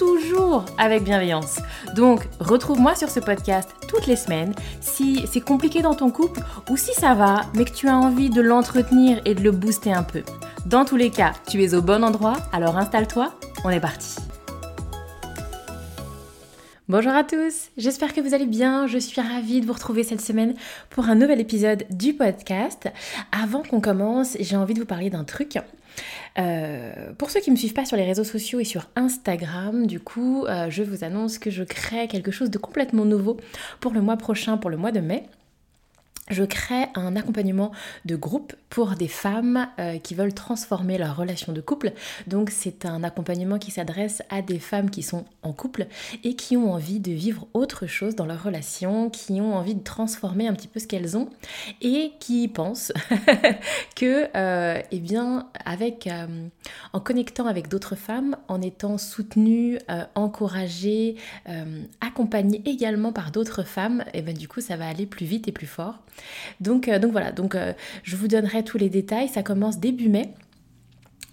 toujours avec bienveillance. Donc, retrouve-moi sur ce podcast toutes les semaines si c'est compliqué dans ton couple ou si ça va, mais que tu as envie de l'entretenir et de le booster un peu. Dans tous les cas, tu es au bon endroit, alors installe-toi, on est parti. Bonjour à tous, j'espère que vous allez bien. Je suis ravie de vous retrouver cette semaine pour un nouvel épisode du podcast. Avant qu'on commence, j'ai envie de vous parler d'un truc. Euh, pour ceux qui ne me suivent pas sur les réseaux sociaux et sur Instagram, du coup, euh, je vous annonce que je crée quelque chose de complètement nouveau pour le mois prochain, pour le mois de mai je crée un accompagnement de groupe pour des femmes euh, qui veulent transformer leur relation de couple. Donc c'est un accompagnement qui s'adresse à des femmes qui sont en couple et qui ont envie de vivre autre chose dans leur relation, qui ont envie de transformer un petit peu ce qu'elles ont et qui pensent que, euh, eh bien, avec, euh, en connectant avec d'autres femmes, en étant soutenues, encouragées, accompagnées également par d'autres femmes, et eh ben du coup ça va aller plus vite et plus fort. Donc, euh, donc voilà, donc euh, je vous donnerai tous les détails. Ça commence début mai.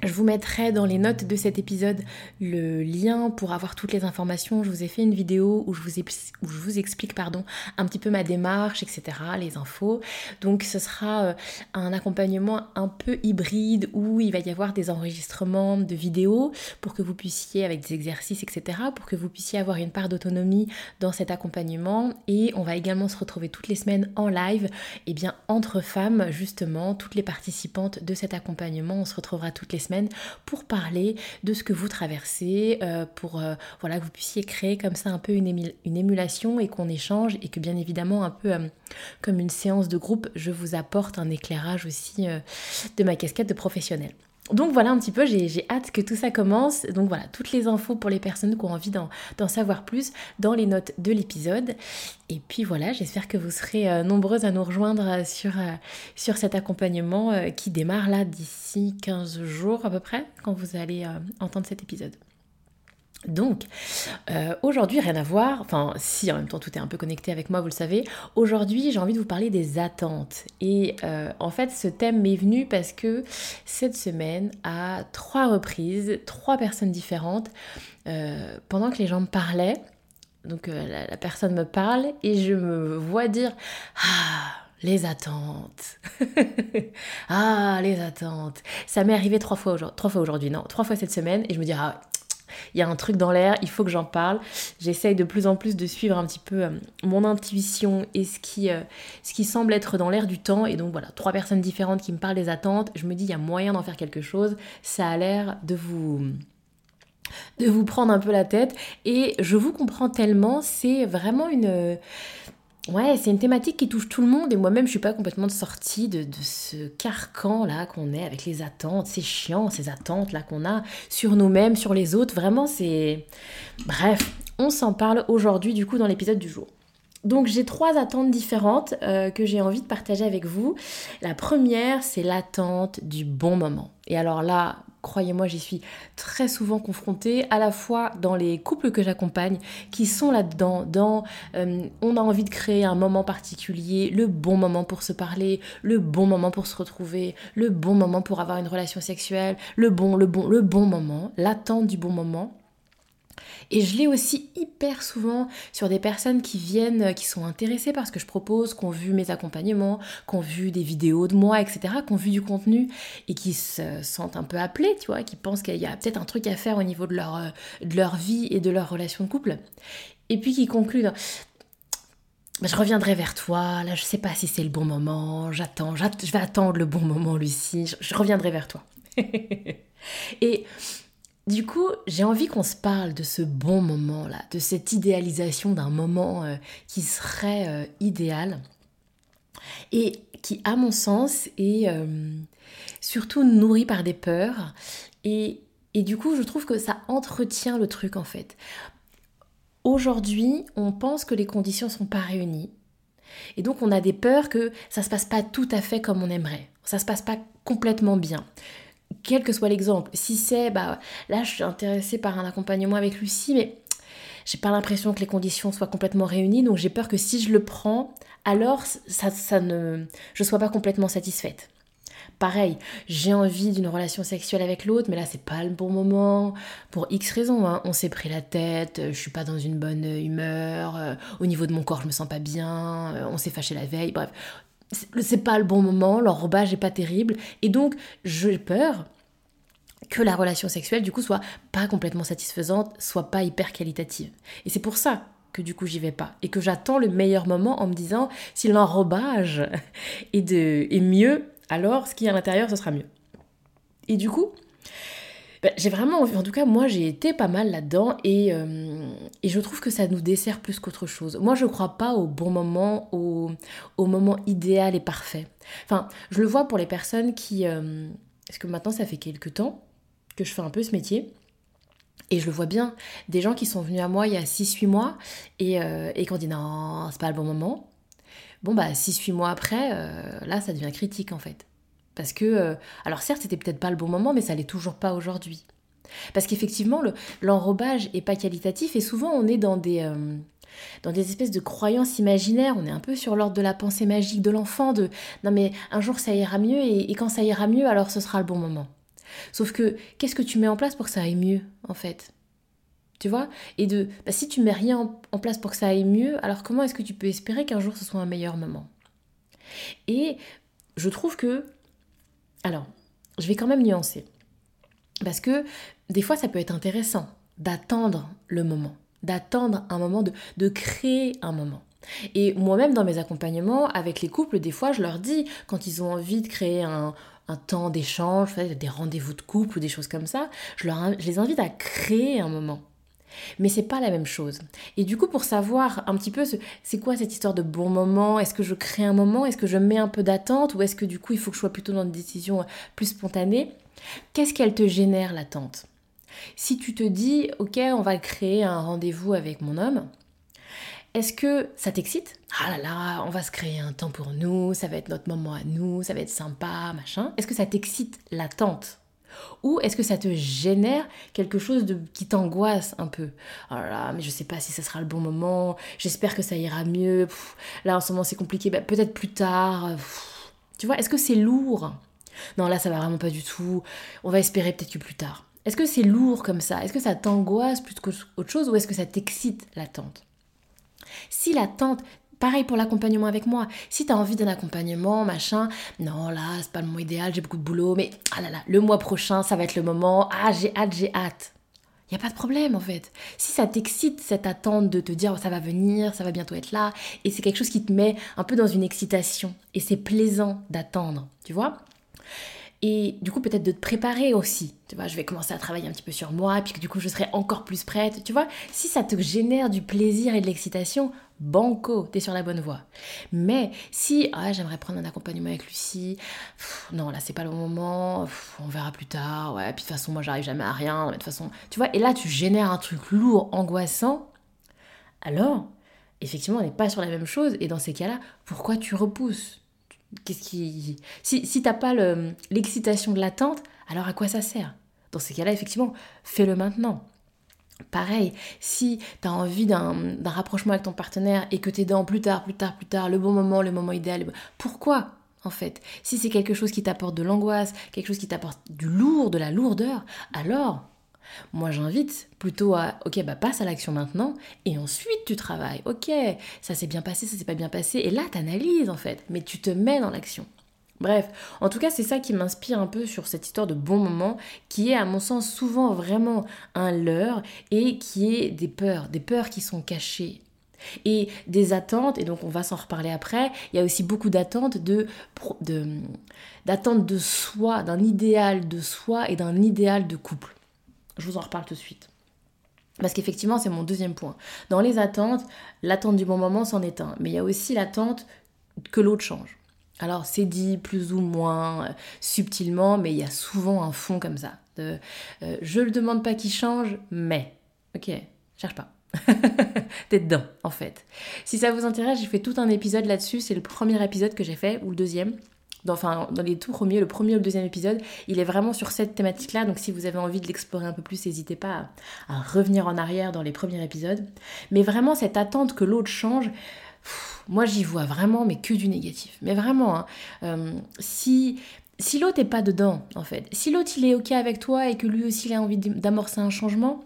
Je vous mettrai dans les notes de cet épisode le lien pour avoir toutes les informations. Je vous ai fait une vidéo où je vous, explique pardon, un petit peu ma démarche, etc., les infos. Donc ce sera euh, un accompagnement un peu hybride où il va y avoir des enregistrements de vidéos pour que vous puissiez, avec des exercices, etc., pour que vous puissiez avoir une part d'autonomie dans cet accompagnement. Et on va également se retrouver toutes les semaines en live, et eh bien entre femmes, justement, toutes les participantes de cet accompagnement. On se retrouvera toutes les semaines pour parler de ce que vous traversez, euh, pour euh, voilà, que vous puissiez créer comme ça un peu une, émulation et qu'on échange et que bien évidemment un peu euh, comme une séance de groupe, je vous apporte un éclairage aussi de ma casquette de professionnel. Donc voilà un petit peu, j'ai hâte que tout ça commence. Donc voilà, toutes les infos pour les personnes qui ont envie d'en savoir plus dans les notes de l'épisode. Et puis voilà, j'espère que vous serez euh, nombreuses à nous rejoindre sur, euh, sur cet accompagnement euh, qui démarre là d'ici 15 jours à peu près, quand vous allez entendre cet épisode. Donc, euh, aujourd'hui, rien à voir, enfin si en même temps tout est un peu connecté avec moi, vous le savez, aujourd'hui j'ai envie de vous parler des attentes. Et euh, en fait ce thème m'est venu parce que cette semaine, à trois reprises, trois personnes différentes, euh, pendant que les gens me parlaient, donc la, personne me parle et je me vois dire ⁇ Ah !⁇ les attentes. ah, les attentes. Ça m'est arrivé trois fois, trois aujourd'hui, non, trois fois cette semaine, et je me dis, ah, il y a un truc dans l'air, il faut que j'en parle. J'essaye de plus en plus de suivre un petit peu euh, mon intuition et ce qui, euh, ce qui semble être dans l'air du temps. Et donc voilà, trois personnes différentes qui me parlent des attentes. Je me dis, il y a moyen d'en faire quelque chose. Ça a l'air de vous de vous prendre un peu la tête et je vous comprends tellement, c'est vraiment une Ouais, c'est une thématique qui touche tout le monde et moi-même je suis pas complètement sortie de, ce carcan là qu'on est avec les attentes, c'est chiant ces attentes là qu'on a sur nous-mêmes, sur les autres, vraiment c'est... Bref, on s'en parle aujourd'hui du coup dans l'épisode du jour. Donc j'ai trois attentes différentes euh, que j'ai envie de partager avec vous. La première, c'est l'attente du bon moment. Et alors là, croyez-moi, j'y suis très souvent confrontée, à la fois dans les couples que j'accompagne, qui sont là-dedans, dans euh, on a envie de créer un moment particulier, le bon moment pour se parler, le bon moment pour se retrouver, le bon moment pour avoir une relation sexuelle, le bon, le bon, le bon moment, l'attente du bon moment. Et je l'ai aussi hyper souvent sur des personnes qui viennent, euh, qui sont intéressées par ce que je propose, qui ont vu mes accompagnements, qui ont vu des vidéos de moi, etc., qui ont vu du contenu et qui se sentent un peu appelées, tu vois, qui pensent qu'il y a peut-être un truc à faire au niveau de leur, euh, de leur vie et de leur relation de couple. Et puis qui concluent bah, je reviendrai vers toi, là je sais pas si c'est le bon moment, j'attends, je vais attendre le bon moment Lucie, je, je reviendrai vers toi. et du coup, j'ai envie qu'on se parle de ce bon moment-là, de cette idéalisation d'un moment euh, qui serait euh, idéal et qui, à mon sens, est euh, surtout nourri par des peurs. Et, et du coup, je trouve que ça entretient le truc en fait. aujourd'hui, on pense que les conditions ne sont pas réunies. Et donc on a des peurs que ça se passe pas tout à fait comme on aimerait. Ça se passe pas complètement bien. Quel que soit l'exemple, si c'est bah là je suis intéressée par un accompagnement avec Lucie mais j'ai pas l'impression que les conditions soient complètement réunies donc j'ai peur que si je le prends, alors ça, ça ne je sois pas complètement satisfaite. Pareil, j'ai envie d'une relation sexuelle avec l'autre, mais là c'est pas le bon moment. Pour X raisons, hein. on s'est pris la tête, je suis pas dans une bonne humeur, euh, au niveau de mon corps je me sens pas bien, euh, on s'est fâché la veille, bref. C'est pas le bon moment, l'enrobage est pas terrible, et donc j'ai peur que la relation sexuelle du coup soit pas complètement satisfaisante, soit pas hyper qualitative. Et c'est pour ça que du coup j'y vais pas et que j'attends le meilleur moment en me disant si l'enrobage est, est mieux, alors ce qui est à l'intérieur, ce sera mieux. Et du coup, ben, j'ai vraiment en tout cas moi j'ai été pas mal là-dedans et, euh, et, je trouve que ça nous dessert plus qu'autre chose. Moi je crois pas au bon moment, au, moment idéal et parfait. Enfin, je le vois pour les personnes qui... Euh, parce que maintenant ça fait quelques temps que je fais un peu ce métier. Et je le vois bien, des gens qui sont venus à moi il y a 6-8 mois et, euh, et qui ont dit non, c'est pas le bon moment. Bon, bah, 6-8 mois après, euh, là, ça devient critique en fait. Parce que, alors certes, c'était peut-être pas le bon moment, mais ça l'est toujours pas aujourd'hui. Parce qu'effectivement, l'enrobage est pas qualitatif et souvent on est dans des, euh, dans des espèces de croyances imaginaires. On est un peu sur l'ordre de la pensée magique de l'enfant, de non mais un jour ça ira mieux et, et quand ça ira mieux, alors ce sera le bon moment. Sauf que qu'est-ce que tu mets en place pour que ça aille mieux en fait? Tu vois? Et de, bah, si tu mets rien en, place pour que ça aille mieux, alors comment est-ce que tu peux espérer qu'un jour ce soit un meilleur moment? Et je trouve que, alors, je vais quand même nuancer. Parce que des fois, ça peut être intéressant d'attendre le moment, d'attendre un moment, de, de créer un moment. Et moi-même, dans mes accompagnements avec les couples, des fois, je leur dis, quand ils ont envie de créer un, un temps d'échange, des rendez-vous de couple ou des choses comme ça, je, je les invite à créer un moment. Mais c'est pas la même chose. Et du coup, pour savoir un petit peu c'est quoi cette histoire de bon moment, est-ce que je crée un moment, est-ce que je mets un peu d'attente ou est-ce que du coup il faut que je sois plutôt dans une décision plus spontanée, qu'est-ce qu'elle te génère l'attente? Si tu te dis, ok, on va créer un rendez-vous avec mon homme, est-ce que ça t'excite? Ah là là, on va se créer un temps pour nous, ça va être notre moment à nous, ça va être sympa, machin. Est-ce que ça t'excite l'attente? Ou est-ce que ça te génère quelque chose de, qui t'angoisse un peu? Oh là mais je sais pas si ça sera le bon moment, j'espère que ça ira mieux, là en ce moment c'est compliqué, bah, peut-être plus tard. Tu vois, est-ce que c'est lourd? Non, là ça va vraiment pas du tout, on va espérer peut-être que plus tard. Est-ce que c'est lourd comme ça? Est-ce que ça t'angoisse plus qu'autre chose ou est-ce que ça t'excite l'attente? Si l'attente Pareil pour l'accompagnement avec moi. Si tu as envie d'un accompagnement, machin, non, là, c'est pas le moment idéal, j'ai beaucoup de boulot, mais ah là là, le mois prochain, ça va être le moment, ah, j'ai hâte, j'ai hâte. Il n'y a pas de problème en fait. Si ça t'excite cette attente de te dire oh, ça va venir, ça va bientôt être là, et c'est quelque chose qui te met un peu dans une excitation, et c'est plaisant d'attendre, tu vois et du coup peut-être de te préparer aussi. Tu vois, je vais commencer à travailler un petit peu sur moi, puis que du coup je serai encore plus prête. Tu vois, si ça te génère du plaisir et de l'excitation, banco, t'es sur la bonne voie. Mais si ah, j'aimerais prendre un accompagnement avec Lucie, non là c'est pas le moment, on verra plus tard. Ouais, puis de toute façon moi j'arrive jamais à rien. de toute façon, tu vois, et là tu génères un truc lourd, angoissant. Alors, effectivement, on n'est pas sur la même chose. Et dans ces cas-là, pourquoi tu repousses? Qu'est-ce qui... Si, si t'as pas l'excitation de l'attente, alors à quoi ça sert? Dans ces cas-là, effectivement, fais-le maintenant. Pareil, si tu as envie d'un rapprochement avec ton partenaire et que tu es dans plus tard, plus tard, plus tard, le bon moment, le moment idéal, pourquoi en fait? Si c'est quelque chose qui t'apporte de l'angoisse, quelque chose qui t'apporte du lourd, de la lourdeur, alors moi, j'invite plutôt à, ok, bah passe à l'action maintenant, et ensuite tu travailles. Ok, ça s'est bien passé, ça s'est pas bien passé, et là, tu analyses en fait, mais tu te mets dans l'action. Bref, en tout cas, c'est ça qui m'inspire un peu sur cette histoire de bon moment, qui est à mon sens souvent vraiment un leurre, et qui est des peurs, des peurs qui sont cachées. Et des attentes, et donc on va s'en reparler après, il y a aussi beaucoup d'attentes de, de, d'attentes de soi, d'un idéal de soi et d'un idéal de couple. Je vous en reparle tout de suite. Parce qu'effectivement, c'est mon deuxième point. Dans les attentes, l'attente du bon moment s'en est un. Mais il y a aussi l'attente que l'autre change. Alors, c'est dit plus ou moins euh, subtilement, mais il y a souvent un fond comme ça. Euh, je ne demande pas qu'il change, mais. Ok, cherche pas. T'es dedans, en fait. Si ça vous intéresse, j'ai fait tout un épisode là-dessus. C'est le premier épisode que j'ai fait, ou le deuxième. Enfin, dans les tout premiers, le premier ou le deuxième épisode, il est vraiment sur cette thématique-là. Donc, si vous avez envie de l'explorer un peu plus, n'hésitez pas à, revenir en arrière dans les premiers épisodes. Mais vraiment, cette attente que l'autre change, moi, j'y vois vraiment, mais que du négatif. Mais vraiment, hein, euh, si si l'autre n'est pas dedans, en fait, si l'autre il est ok avec toi et que lui aussi il a envie d'amorcer un changement,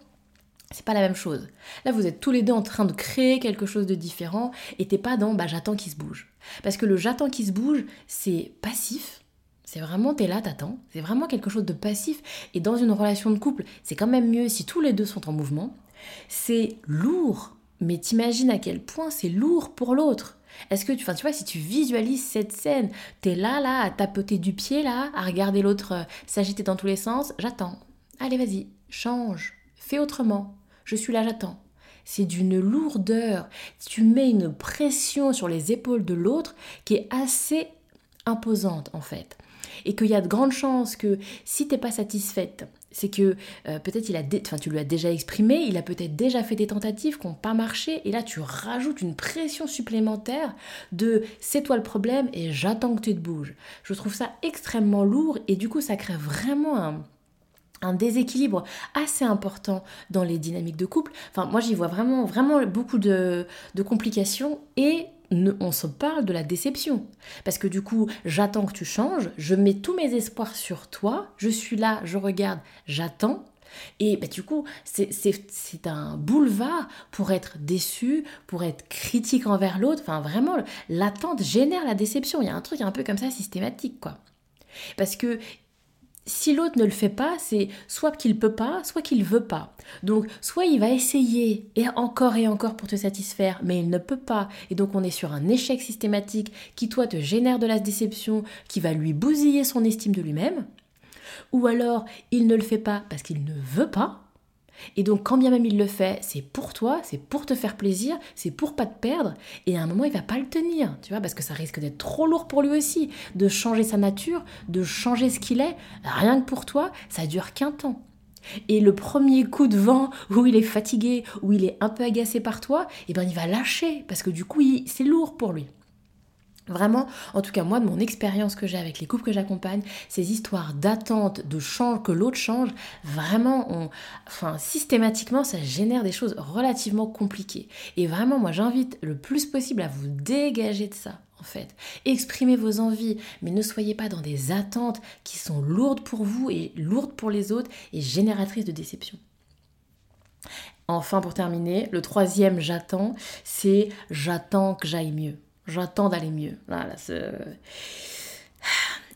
c'est pas la même chose. Là, vous êtes tous les deux en train de créer quelque chose de différent et t'es pas dans bah j'attends qu'il se bouge. Parce que le j'attends qu'il se bouge, c'est passif. C'est vraiment t'es là, t'attends. C'est vraiment quelque chose de passif. Et dans une relation de couple, c'est quand même mieux si tous les deux sont en mouvement. C'est lourd, mais t'imagines à quel point c'est lourd pour l'autre. Est-ce que tu, enfin, tu vois, si tu visualises cette scène, t'es là, là, à tapoter du pied, là, à regarder l'autre euh, s'agiter dans tous les sens, j'attends. Allez, vas-y, change, fais autrement. Je suis là, j'attends. C'est d'une lourdeur. Tu mets une pression sur les épaules de l'autre qui est assez imposante, en fait. Et qu'il y a de grandes chances que si t'es pas satisfaite, c'est que euh, peut-être il a, enfin tu lui as déjà exprimé, il a peut-être déjà fait des tentatives qui n'ont pas marché, et là tu rajoutes une pression supplémentaire de c'est toi le problème et j'attends que tu te bouges. Je trouve ça extrêmement lourd et du coup ça crée vraiment un, un déséquilibre assez important dans les dynamiques de couple. Enfin, moi, j'y vois vraiment, vraiment beaucoup de, complications et on se parle de la déception. Parce que du coup, j'attends que tu changes, je mets tous mes espoirs sur toi, je suis là, je regarde, j'attends. Et bah, du coup, c'est un boulevard pour être déçu, pour être critique envers l'autre. Enfin, vraiment, l'attente génère la déception. Il y a un truc un peu comme ça systématique, quoi. Parce que si l'autre ne le fait pas, c'est soit qu'il peut pas, soit qu'il veut pas. Donc, soit il va essayer et encore et encore pour te satisfaire, mais il ne peut pas. Et donc, on est sur un échec systématique qui, toi, te génère de la déception, qui va lui bousiller son estime de lui-même. Ou alors, il ne le fait pas parce qu'il ne veut pas, et donc, quand bien même il le fait, c'est pour toi, c'est pour te faire plaisir, c'est pour pas te perdre. Et à un moment, il va pas le tenir, tu vois, parce que ça risque d'être trop lourd pour lui aussi, de changer sa nature, de changer ce qu'il est. Rien que pour toi, ça dure qu'un temps. Et le premier coup de vent où il est fatigué, où il est un peu agacé par toi, eh ben il va lâcher parce que du coup, c'est lourd pour lui. Vraiment, en tout cas moi de mon expérience que j'ai avec les couples que j'accompagne, ces histoires d'attente, de change, que l'autre change, vraiment, enfin systématiquement ça génère des choses relativement compliquées. Et vraiment moi j'invite le plus possible à vous dégager de ça. En fait, exprimez vos envies, mais ne soyez pas dans des attentes qui sont lourdes pour vous et lourdes pour les autres et génératrices de déception. Enfin, pour terminer, le troisième j'attends, c'est j'attends que j'aille mieux. J'attends d'aller mieux.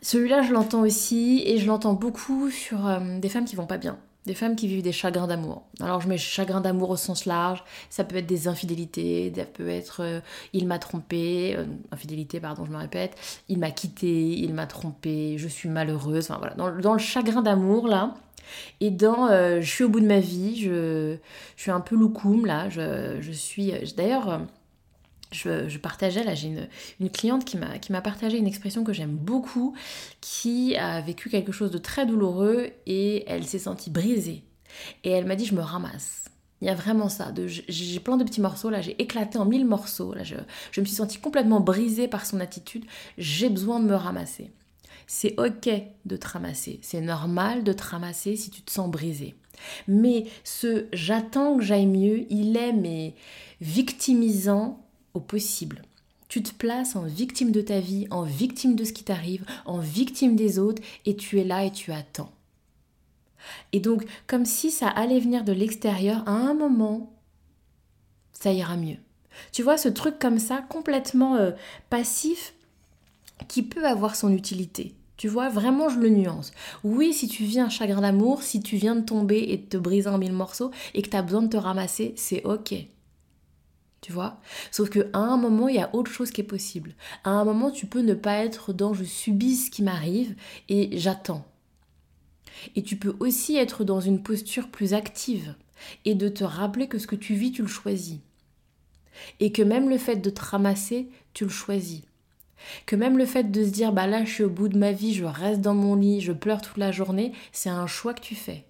Celui-là, je l'entends aussi et je l'entends beaucoup sur euh, des femmes qui vont pas bien. Des femmes qui vivent des chagrins d'amour. Alors je mets chagrin d'amour au sens large, ça peut être des infidélités, ça peut être euh, il m'a trompé, euh, infidélité pardon je me répète, il m'a quitté, il m'a trompé, je suis malheureuse, enfin voilà, dans, le chagrin d'amour là, et dans je suis au bout de ma vie, je, je suis un peu loukoum là, je, je suis, d'ailleurs je, partageais, là j'ai une, cliente qui m'a partagé une expression que j'aime beaucoup, qui a vécu quelque chose de très douloureux et elle s'est sentie brisée. Et elle m'a dit je me ramasse. Il y a vraiment ça. J'ai plein de petits morceaux, là j'ai éclaté en mille morceaux. Là je, je me suis sentie complètement brisée par son attitude. J'ai besoin de me ramasser. C'est ok de te ramasser. C'est normal de te ramasser si tu te sens brisé. Mais ce j'attends que j'aille mieux, il est mais victimisant au possible. Tu te places en victime de ta vie, en victime de ce qui t'arrive, en victime des autres, et tu es là et tu attends. Et donc, comme si ça allait venir de l'extérieur, à un moment, ça ira mieux. Tu vois, ce truc comme ça, complètement euh, passif, qui peut avoir son utilité. Tu vois, vraiment, je le nuance. Oui, si tu vis un chagrin d'amour, si tu viens de tomber et de te briser en mille morceaux et que tu as besoin de te ramasser, c'est ok tu vois. Sauf qu'à un moment, il y a autre chose qui est possible. À un moment, tu peux ne pas être dans je subis ce qui m'arrive et j'attends. Et tu peux aussi être dans une posture plus active et de te rappeler que ce que tu vis, tu le choisis. Et que même le fait de te ramasser, tu le choisis. Que même le fait de se dire bah là je suis au bout de ma vie, je reste dans mon lit, je pleure toute la journée, c'est un choix que tu fais.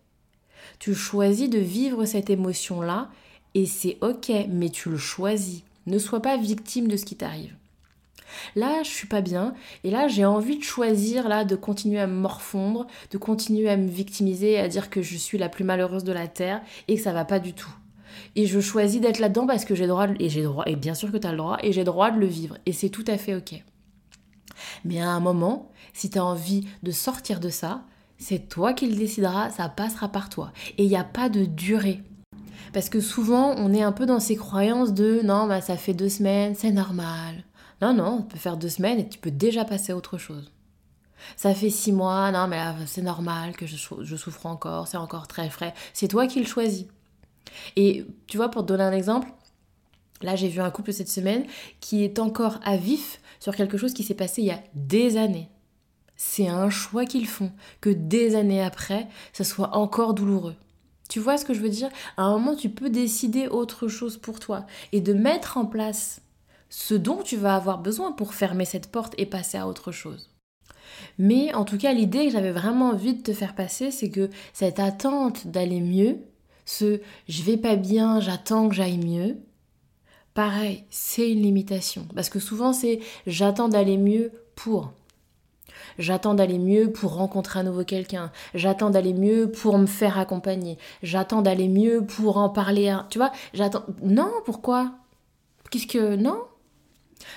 Tu choisis de vivre cette émotion-là Et c'est ok, mais tu le choisis. Ne sois pas victime de ce qui t'arrive. Là, je suis pas bien et là, j'ai envie de choisir là de continuer à me morfondre, de continuer à me victimiser, à dire que je suis la plus malheureuse de la terre et que ça va pas du tout. Et je choisis d'être là-dedans parce que j'ai droit et j'ai droit et bien sûr que tu as le droit et j'ai droit de le vivre et c'est tout à fait OK. Mais à un moment, si tu as envie de sortir de ça, c'est toi qui le décideras, ça passera par toi. Et il n'y a pas de durée. Parce que souvent, on est un peu dans ces croyances de non, bah, ça fait deux semaines, c'est normal. Non, non, tu peut faire deux semaines et tu peux déjà passer à autre chose. Ça fait six mois, non, mais c'est normal que je, je souffre encore, c'est encore très frais. C'est toi qui le choisis. Et tu vois, pour te donner un exemple, là j'ai vu un couple cette semaine qui est encore à vif sur quelque chose qui s'est passé il y a des années. C'est un choix qu'ils font, que des années après, ça soit encore douloureux. Tu vois ce que je veux dire? À un moment, tu peux décider autre chose pour toi et de mettre en place ce dont tu vas avoir besoin pour fermer cette porte et passer à autre chose. Mais en tout cas, l'idée que j'avais vraiment envie de te faire passer, c'est que cette attente d'aller mieux, ce je vais pas bien, j'attends que j'aille mieux, pareil, c'est une limitation. Parce que souvent, c'est j'attends d'aller mieux pour. J'attends d'aller mieux pour rencontrer à nouveau quelqu'un. J'attends d'aller mieux pour me faire accompagner. J'attends d'aller mieux pour en parler. À... Tu vois, j'attends. Non, pourquoi? Qu'est-ce que. Non?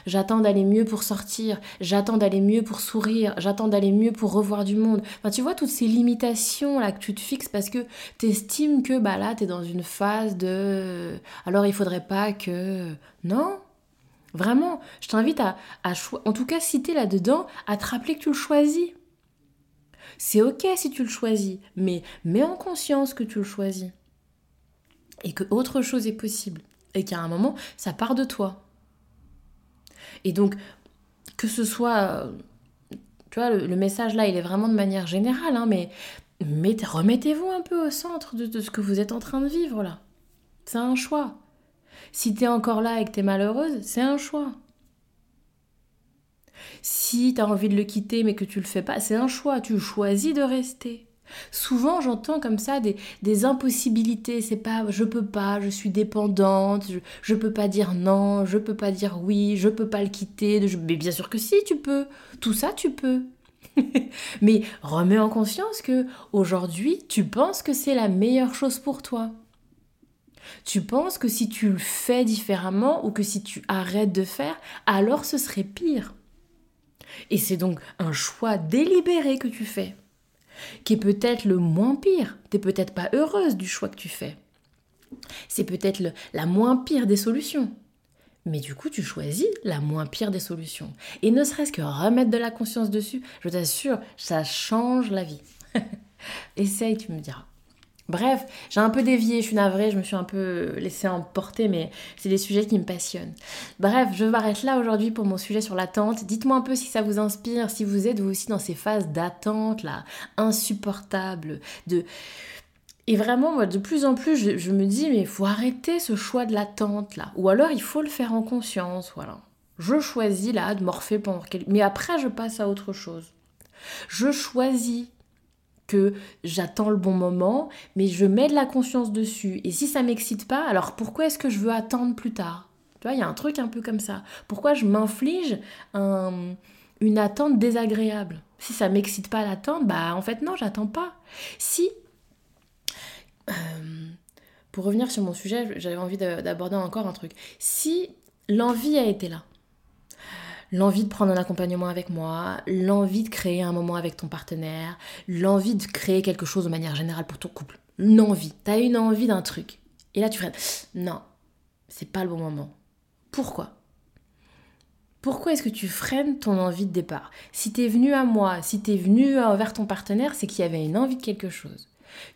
J'attends d'aller mieux pour sortir, j'attends d'aller mieux pour sourire, j'attends d'aller mieux pour revoir du monde. Enfin, tu vois toutes ces limitations là que tu te fixes parce que tu estimes que bah là tu es dans une phase de alors il faudrait pas que non? Vraiment, je t'invite à, en tout cas si tu es là-dedans, à te rappeler que tu le choisis. C'est OK si tu le choisis, mais mets en conscience que tu le choisis. Et que autre chose est possible et qu'à un moment, ça part de toi. Et donc, que ce soit, tu vois, le, message là, il est vraiment de manière générale, hein, mais, remettez-vous un peu au centre de, ce que vous êtes en train de vivre là. C'est un choix. Si tu es encore là et que tu es malheureuse, c'est un choix. Si tu as envie de le quitter mais que tu le fais pas, c'est un choix. Tu choisis de rester. Souvent, j'entends comme ça des, impossibilités. C'est pas je peux pas, je suis dépendante, je, je peux pas dire non, je peux pas dire oui, je peux pas le quitter. mais bien sûr que si, tu peux. Tout ça, tu peux. mais remets en conscience que aujourd'hui, tu penses que c'est la meilleure chose pour toi. Tu penses que si tu le fais différemment ou que si tu arrêtes de faire, alors ce serait pire. Et c'est donc un choix délibéré que tu fais qui est peut-être le moins pire. T'es peut-être pas heureuse du choix que tu fais. C'est peut-être la moins pire des solutions. Mais du coup, tu choisis la moins pire des solutions. Et ne serait-ce que remettre de la conscience dessus, je t'assure, ça change la vie. Essaye, tu me diras. Bref, j'ai un peu dévié, je suis navrée, je me suis un peu laissée emporter, mais c'est des sujets qui me passionnent. Bref, je m'arrête là aujourd'hui pour mon sujet sur l'attente. Dites-moi un peu si ça vous inspire, si vous êtes vous aussi dans ces phases d'attente là, insupportables, de... Et vraiment, moi, de plus en plus, je, me dis, mais il faut arrêter ce choix de l'attente là. Ou alors, il faut le faire en conscience, voilà. Je choisis là de morpher pendant quelques... Mais après, je passe à autre chose. Je choisis que j'attends le bon moment, mais je mets de la conscience dessus. Et si ça m'excite pas, alors pourquoi est-ce que je veux attendre plus tard? Tu vois, il y a un truc un peu comme ça. Pourquoi je m'inflige une attente désagréable? Si ça m'excite pas l'attente, bah en fait non, j'attends pas. Si euh, pour revenir sur mon sujet, j'avais envie d'aborder encore un truc. Si l'envie a été là, l'envie de prendre un accompagnement avec moi, l'envie de créer un moment avec ton partenaire, l'envie de créer quelque chose de manière générale pour ton couple. L'envie. T'as une envie d'un truc. Et là, tu freines. Non, c'est pas le bon moment. Pourquoi? Pourquoi est-ce que tu freines ton envie de départ? Si t'es venu à moi, si t'es venu vers ton partenaire, c'est qu'il y avait une envie de quelque chose.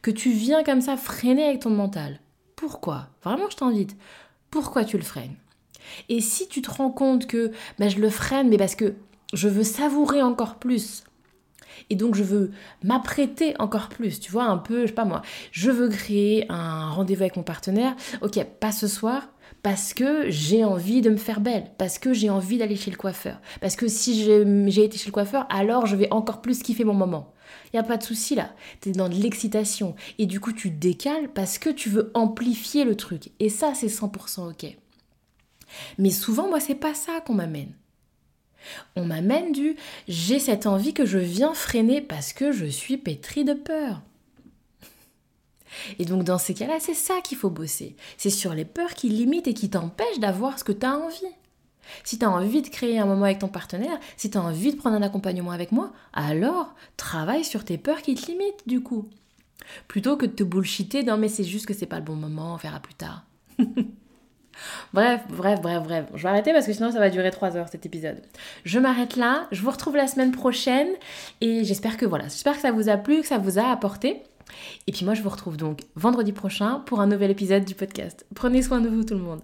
Que tu viens comme ça freiner avec ton mental. Pourquoi? Vraiment, je t'invite. Pourquoi tu le freines? Et si tu te rends compte que ben, je le freine, mais parce que je veux savourer encore plus, et donc je veux m'apprêter encore plus, tu vois, un peu, je sais pas moi, je veux créer un rendez-vous avec mon partenaire, ok, pas ce soir, parce que j'ai envie de me faire belle, parce que j'ai envie d'aller chez le coiffeur, parce que si j'ai été chez le coiffeur, alors je vais encore plus kiffer mon moment. Il a pas de souci là, tu es dans de l'excitation et du coup tu décales parce que tu veux amplifier le truc et ça c'est 100% OK. Mais souvent moi c'est pas ça qu'on m'amène. On m'amène du j'ai cette envie que je viens freiner parce que je suis pétrie de peur. Et donc dans ces cas-là, c'est ça qu'il faut bosser. C'est sur les peurs qui limitent et qui t'empêchent d'avoir ce que tu as envie. Si tu as envie de créer un moment avec ton partenaire, si tu as envie de prendre un accompagnement avec moi, alors travaille sur tes peurs qui te limitent du coup. Plutôt que de te bullshiter, non mais c'est juste que c'est pas le bon moment, on verra plus tard. bref, bref, bref, bref. Je vais arrêter parce que sinon ça va durer 3 heures cet épisode. Je m'arrête là, je vous retrouve la semaine prochaine et j'espère que voilà, j'espère que ça vous a plu, que ça vous a apporté. Et puis moi je vous retrouve donc vendredi prochain pour un nouvel épisode du podcast. Prenez soin de vous tout le monde.